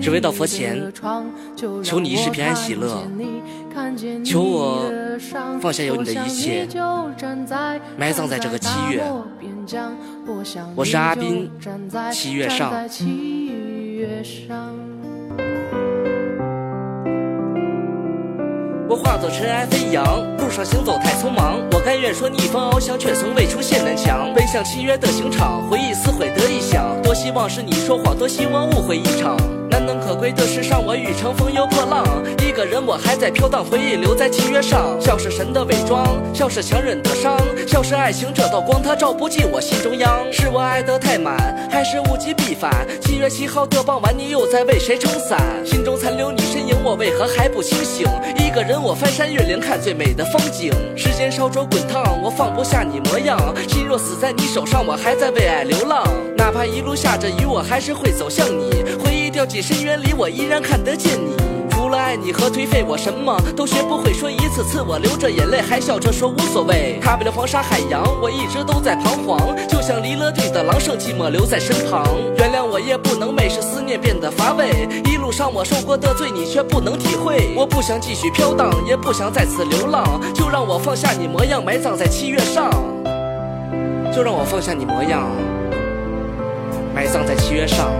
只为到佛前，求你一世平安喜乐，求我放下有你的一切，埋葬在这个七月。我是阿斌，七月上。我化作尘埃飞扬，路上行走太匆忙。但愿说逆风翱翔，却从未出现南墙。奔向契约的刑场，回忆撕毁的异想。多希望是你说谎，多希望误会一场。难能可贵的是，让我欲乘风又破浪。一个人，我还在飘荡，回忆留在契约上。笑是神的伪装，笑是强忍的伤，笑是爱情这道光，它照不进我心中央。是我爱得太满，还是物极必反？七月七号的傍晚，你又在为谁撑伞？心中残留你身影，我为何还不清醒？一个人，我翻山越岭，看最美的风景。时间烧灼滚烫，我放不下你模样。心若死在你手上，我还在为爱流浪。哪怕一路下着雨，我还是会走向你。回忆掉进深渊里，我依然看得见你。除了爱你和颓废，我什么都学不会。说一次次，我流着眼泪，还笑着说无所谓。踏遍了黄沙海洋，我一直都在彷徨，就像离了地的狼，剩寂寞留在身旁。原谅我也不能美，是思念变得乏味。一路上我受过的罪，你却不能体会。我不想继续飘荡，也不想再次流浪，就让我放下你模样，埋葬在七月上。就让我放下你模样，埋葬在七月上。